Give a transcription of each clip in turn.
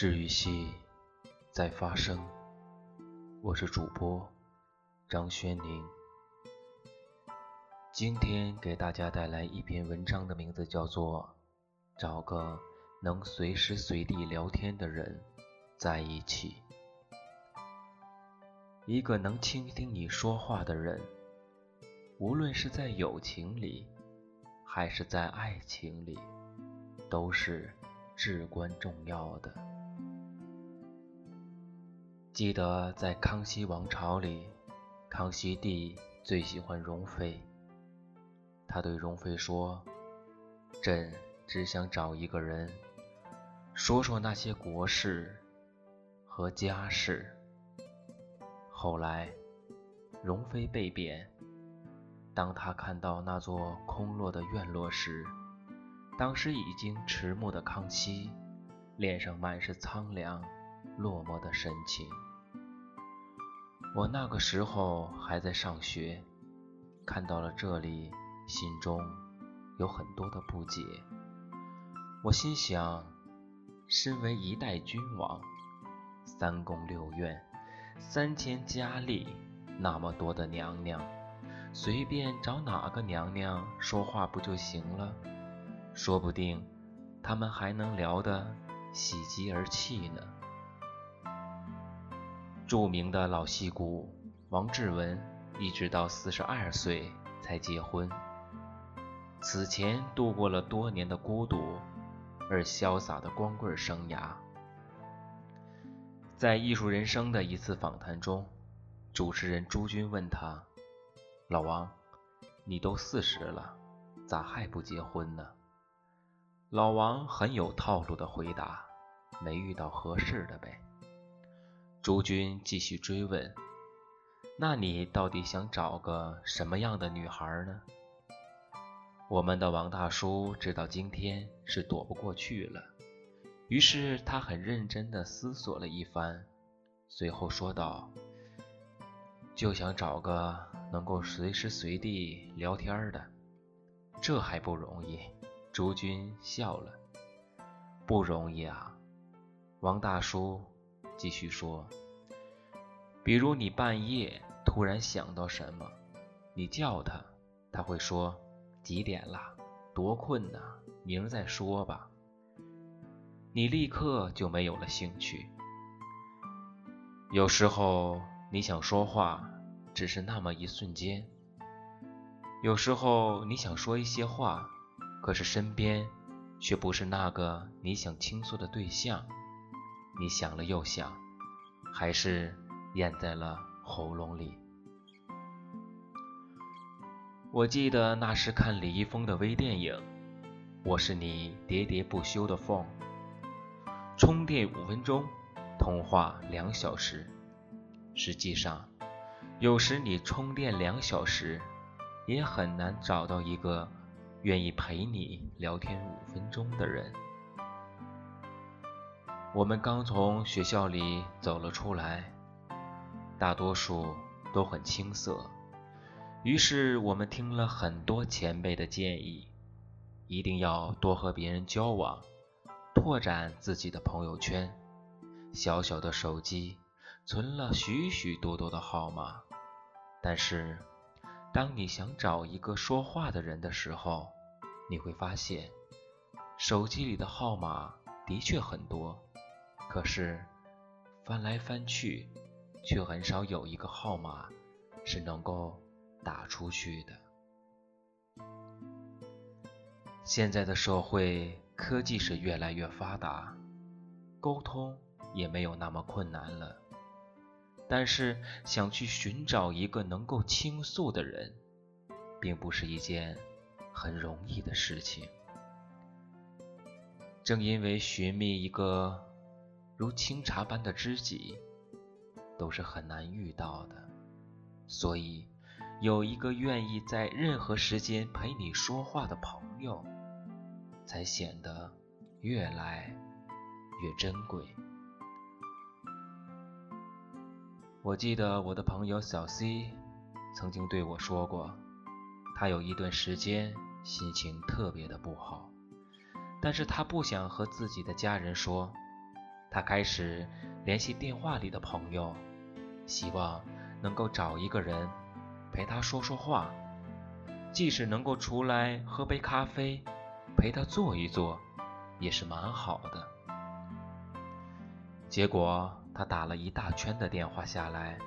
治愈系在发生，我是主播张轩宁。今天给大家带来一篇文章的名字叫做《找个能随时随地聊天的人在一起》。一个能倾听你说话的人，无论是在友情里，还是在爱情里，都是至关重要的。记得在康熙王朝里，康熙帝最喜欢容妃。他对容妃说：“朕只想找一个人，说说那些国事和家事。”后来，容妃被贬。当她看到那座空落的院落时，当时已经迟暮的康熙脸上满是苍凉、落寞的神情。我那个时候还在上学，看到了这里。心中有很多的不解，我心想，身为一代君王，三宫六院，三千佳丽，那么多的娘娘，随便找哪个娘娘说话不就行了？说不定他们还能聊得喜极而泣呢。著名的老戏骨王志文，一直到四十二岁才结婚。此前度过了多年的孤独而潇洒的光棍生涯。在《艺术人生》的一次访谈中，主持人朱军问他：“老王，你都四十了，咋还不结婚呢？”老王很有套路的回答：“没遇到合适的呗。”朱军继续追问：“那你到底想找个什么样的女孩呢？”我们的王大叔知道今天是躲不过去了，于是他很认真地思索了一番，随后说道：“就想找个能够随时随地聊天的，这还不容易。”朱军笑了：“不容易啊。”王大叔继续说：“比如你半夜突然想到什么，你叫他，他会说。”几点了？多困呐！明儿再说吧。你立刻就没有了兴趣。有时候你想说话，只是那么一瞬间；有时候你想说一些话，可是身边却不是那个你想倾诉的对象。你想了又想，还是咽在了喉咙里。我记得那时看李易峰的微电影《我是你喋喋不休的风》，充电五分钟，通话两小时。实际上，有时你充电两小时，也很难找到一个愿意陪你聊天五分钟的人。我们刚从学校里走了出来，大多数都很青涩。于是我们听了很多前辈的建议，一定要多和别人交往，拓展自己的朋友圈。小小的手机存了许许多多的号码，但是当你想找一个说话的人的时候，你会发现手机里的号码的确很多，可是翻来翻去，却很少有一个号码是能够。打出去的。现在的社会科技是越来越发达，沟通也没有那么困难了。但是想去寻找一个能够倾诉的人，并不是一件很容易的事情。正因为寻觅一个如清茶般的知己，都是很难遇到的，所以。有一个愿意在任何时间陪你说话的朋友，才显得越来越珍贵。我记得我的朋友小 C 曾经对我说过，他有一段时间心情特别的不好，但是他不想和自己的家人说，他开始联系电话里的朋友，希望能够找一个人陪他说说话，即使能够出来喝杯咖啡，陪他坐一坐，也是蛮好的。结果他打了一大圈的电话下来，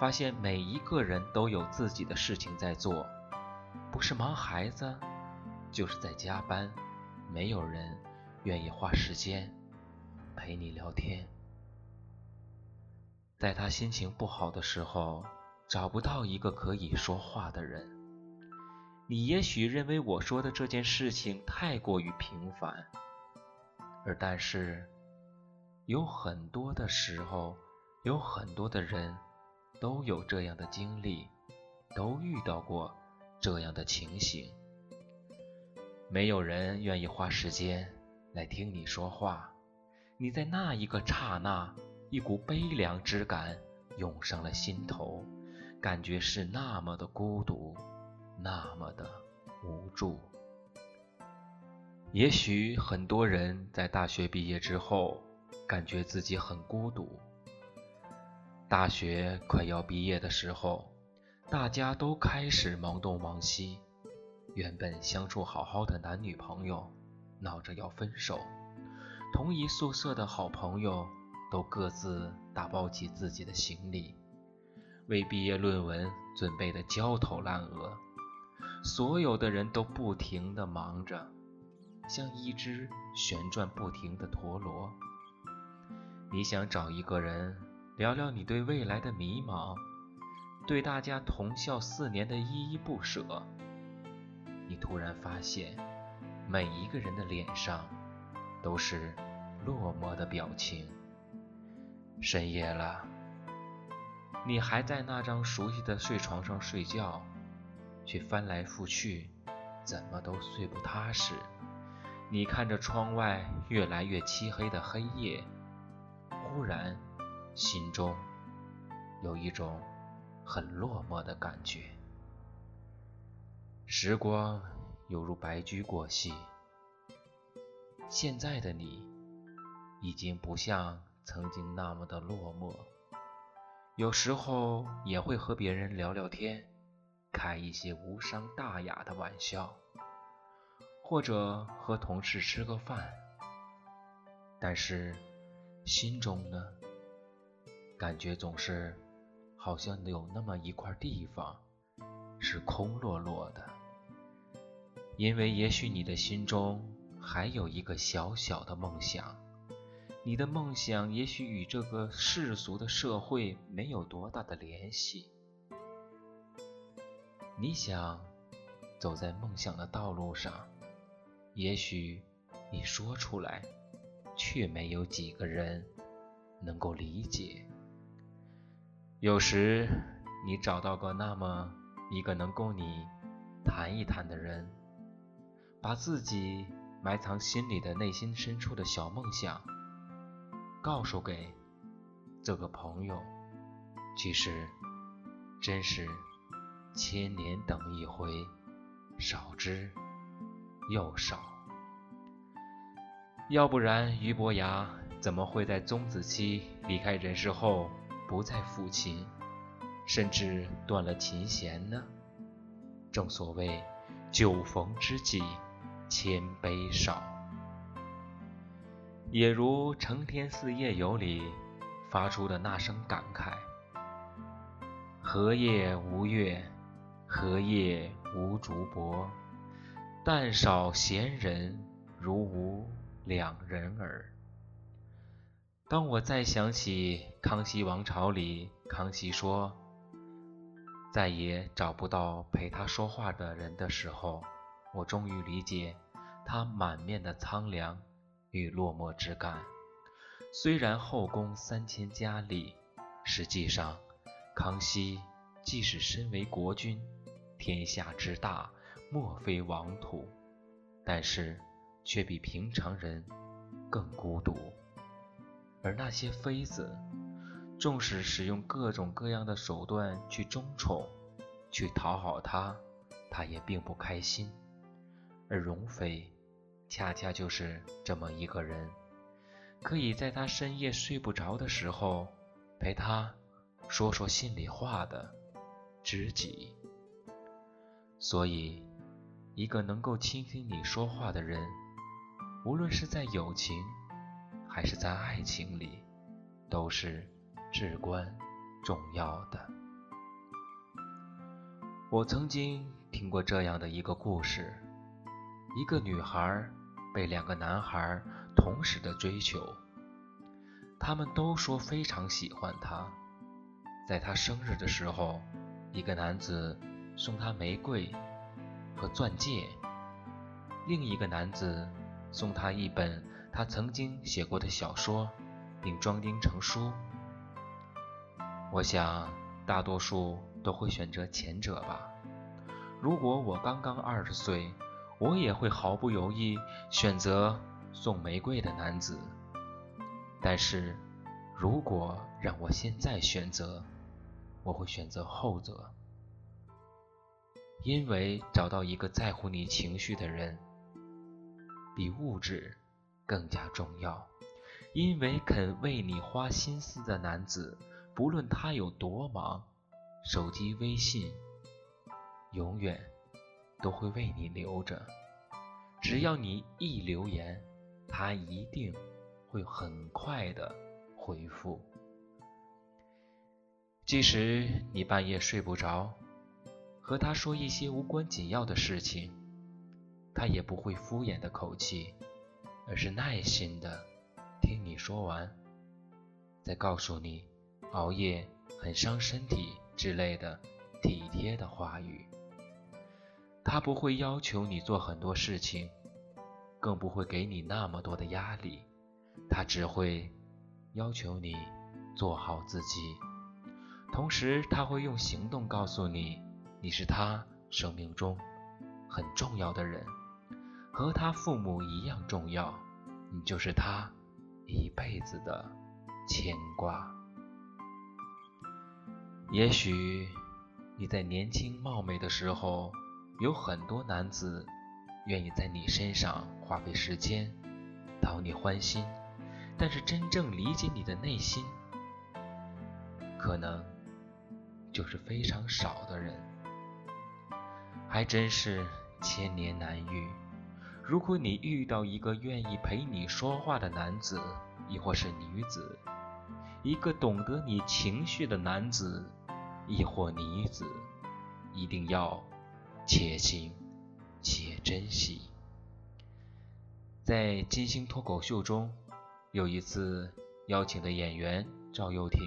发现每一个人都有自己的事情在做，不是忙孩子，就是在加班，没有人愿意花时间。陪你聊天，在他心情不好的时候，找不到一个可以说话的人。你也许认为我说的这件事情太过于平凡，而但是有很多的时候，有很多的人都有这样的经历，都遇到过这样的情形。没有人愿意花时间来听你说话。你在那一个刹那，一股悲凉之感涌上了心头，感觉是那么的孤独，那么的无助。也许很多人在大学毕业之后，感觉自己很孤独。大学快要毕业的时候，大家都开始忙东忙西，原本相处好好的男女朋友，闹着要分手。同一宿舍的好朋友都各自打包起自己的行李，为毕业论文准备的焦头烂额。所有的人都不停地忙着，像一只旋转不停的陀螺。你想找一个人聊聊你对未来的迷茫，对大家同校四年的依依不舍，你突然发现，每一个人的脸上都是。落寞的表情。深夜了，你还在那张熟悉的睡床上睡觉，却翻来覆去，怎么都睡不踏实。你看着窗外越来越漆黑的黑夜，忽然心中有一种很落寞的感觉。时光犹如白驹过隙，现在的你。已经不像曾经那么的落寞，有时候也会和别人聊聊天，开一些无伤大雅的玩笑，或者和同事吃个饭。但是心中呢，感觉总是好像有那么一块地方是空落落的，因为也许你的心中还有一个小小的梦想。你的梦想也许与这个世俗的社会没有多大的联系。你想走在梦想的道路上，也许你说出来，却没有几个人能够理解。有时你找到个那么一个能够你谈一谈的人，把自己埋藏心里的内心深处的小梦想。告诉给这个朋友，其实真是千年等一回，少之又少。要不然俞伯牙怎么会在钟子期离开人世后不再抚琴，甚至断了琴弦呢？正所谓酒逢知己千杯少。也如《承天寺夜游》里发出的那声感慨：“荷叶无月，荷叶无竹柏，但少闲人，如无两人耳。”当我再想起康熙王朝里康熙说再也找不到陪他说话的人的时候，我终于理解他满面的苍凉。与落寞之感。虽然后宫三千佳丽，实际上康熙即使身为国君，天下之大，莫非王土，但是却比平常人更孤独。而那些妃子，纵使使用各种各样的手段去争宠，去讨好他，他也并不开心。而容妃。恰恰就是这么一个人，可以在他深夜睡不着的时候陪他说说心里话的知己。所以，一个能够倾听你说话的人，无论是在友情还是在爱情里，都是至关重要的。我曾经听过这样的一个故事：一个女孩被两个男孩同时的追求，他们都说非常喜欢她。在她生日的时候，一个男子送她玫瑰和钻戒，另一个男子送她一本他曾经写过的小说，并装订成书。我想，大多数。都会选择前者吧。如果我刚刚二十岁，我也会毫不犹豫选择送玫瑰的男子。但是，如果让我现在选择，我会选择后者，因为找到一个在乎你情绪的人，比物质更加重要。因为肯为你花心思的男子，不论他有多忙。手机微信永远都会为你留着，只要你一留言，他一定会很快的回复。即使你半夜睡不着，和他说一些无关紧要的事情，他也不会敷衍的口气，而是耐心的听你说完，再告诉你熬夜很伤身体。之类的体贴的话语，他不会要求你做很多事情，更不会给你那么多的压力，他只会要求你做好自己。同时，他会用行动告诉你，你是他生命中很重要的人，和他父母一样重要，你就是他一辈子的牵挂。也许你在年轻貌美的时候，有很多男子愿意在你身上花费时间，讨你欢心。但是真正理解你的内心，可能就是非常少的人。还真是千年难遇。如果你遇到一个愿意陪你说话的男子，亦或是女子，一个懂得你情绪的男子。亦或女子，一定要且行且珍惜。在金星脱口秀中，有一次邀请的演员赵又廷，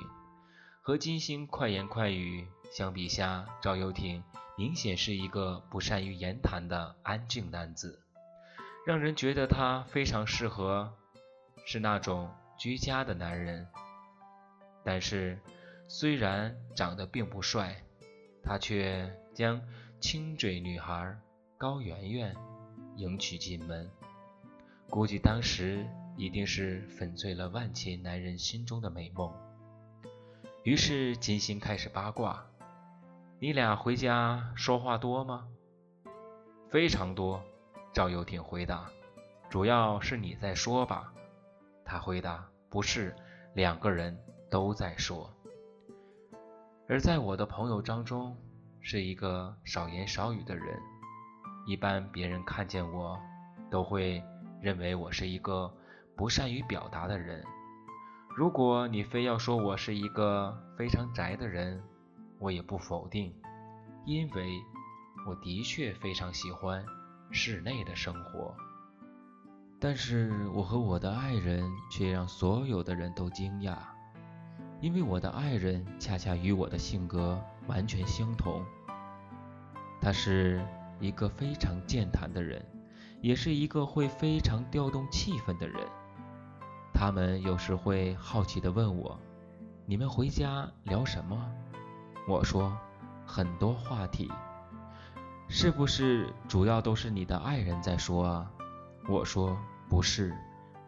和金星快言快语相比下，赵又廷明显是一个不善于言谈的安静男子，让人觉得他非常适合是那种居家的男人。但是。虽然长得并不帅，他却将清嘴女孩高圆圆迎娶进门。估计当时一定是粉碎了万千男人心中的美梦。于是金星开始八卦：“你俩回家说话多吗？”“非常多。”赵又廷回答。“主要是你在说吧？”他回答。“不是，两个人都在说。”而在我的朋友当中，是一个少言少语的人。一般别人看见我，都会认为我是一个不善于表达的人。如果你非要说我是一个非常宅的人，我也不否定，因为我的确非常喜欢室内的生活。但是我和我的爱人却让所有的人都惊讶。因为我的爱人恰恰与我的性格完全相同，他是一个非常健谈的人，也是一个会非常调动气氛的人。他们有时会好奇地问我：“你们回家聊什么？”我说：“很多话题。”是不是主要都是你的爱人在说啊？我说：“不是，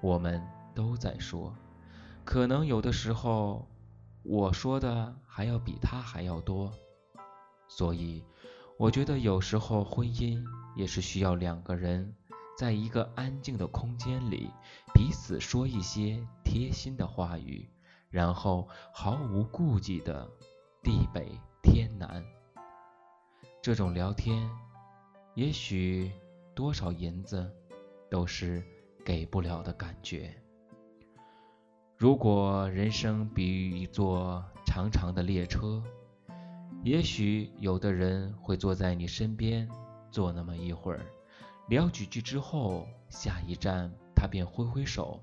我们都在说，可能有的时候。”我说的还要比他还要多，所以我觉得有时候婚姻也是需要两个人在一个安静的空间里，彼此说一些贴心的话语，然后毫无顾忌的地北天南。这种聊天，也许多少银子都是给不了的感觉。如果人生比喻一座长长的列车，也许有的人会坐在你身边坐那么一会儿。聊几句之后，下一站他便挥挥手，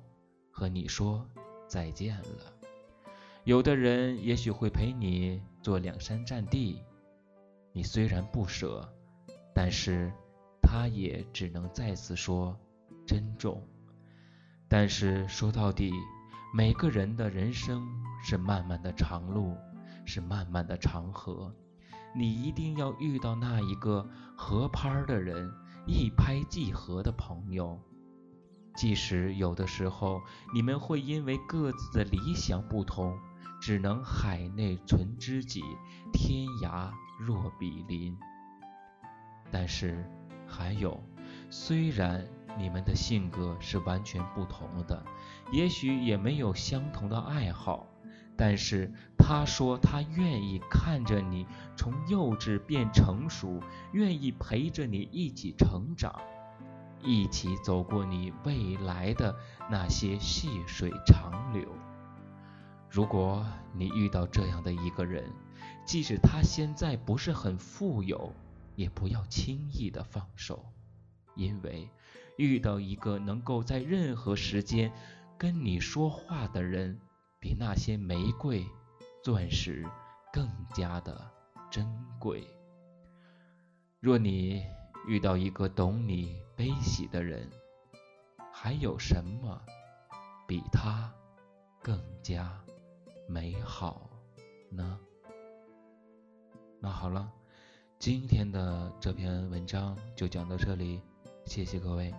和你说再见了。有的人也许会陪你坐两三站地，你虽然不舍，但是他也只能再次说珍重。但是说到底，每个人的人生是漫漫的长路，是漫漫的长河，你一定要遇到那一个合拍的人。一拍即合的朋友，即使有的时候你们会因为各自的理想不同，只能海内存知己，天涯若比邻。但是还有，虽然你们的性格是完全不同的，也许也没有相同的爱好。但是他说他愿意看着你从幼稚变成熟，愿意陪着你一起成长，一起走过你未来的那些细水长流。如果你遇到这样的一个人，即使他现在不是很富有，也不要轻易的放手，因为遇到一个能够在任何时间跟你说话的人。比那些玫瑰、钻石更加的珍贵。若你遇到一个懂你悲喜的人，还有什么比他更加美好呢？那好了，今天的这篇文章就讲到这里，谢谢各位。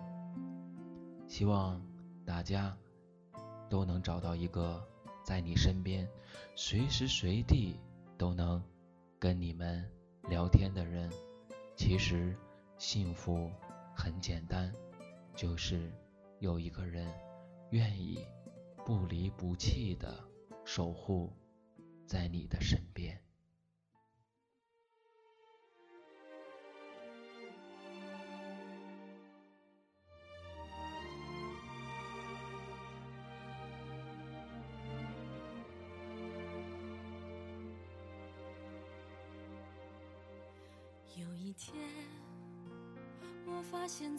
希望大家都能找到一个。在你身边，随时随地都能跟你们聊天的人，其实幸福很简单，就是有一个人愿意不离不弃的守护在你的身边。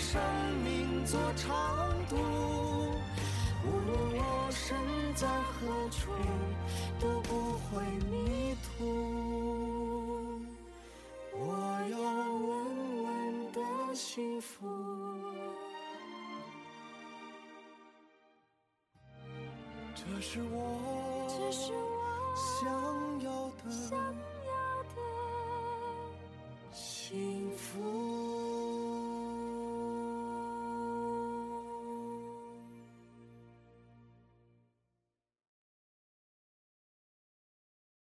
生命做长度无论我身在何处都不会迷途。我要稳稳的幸福。这是我想要的幸福。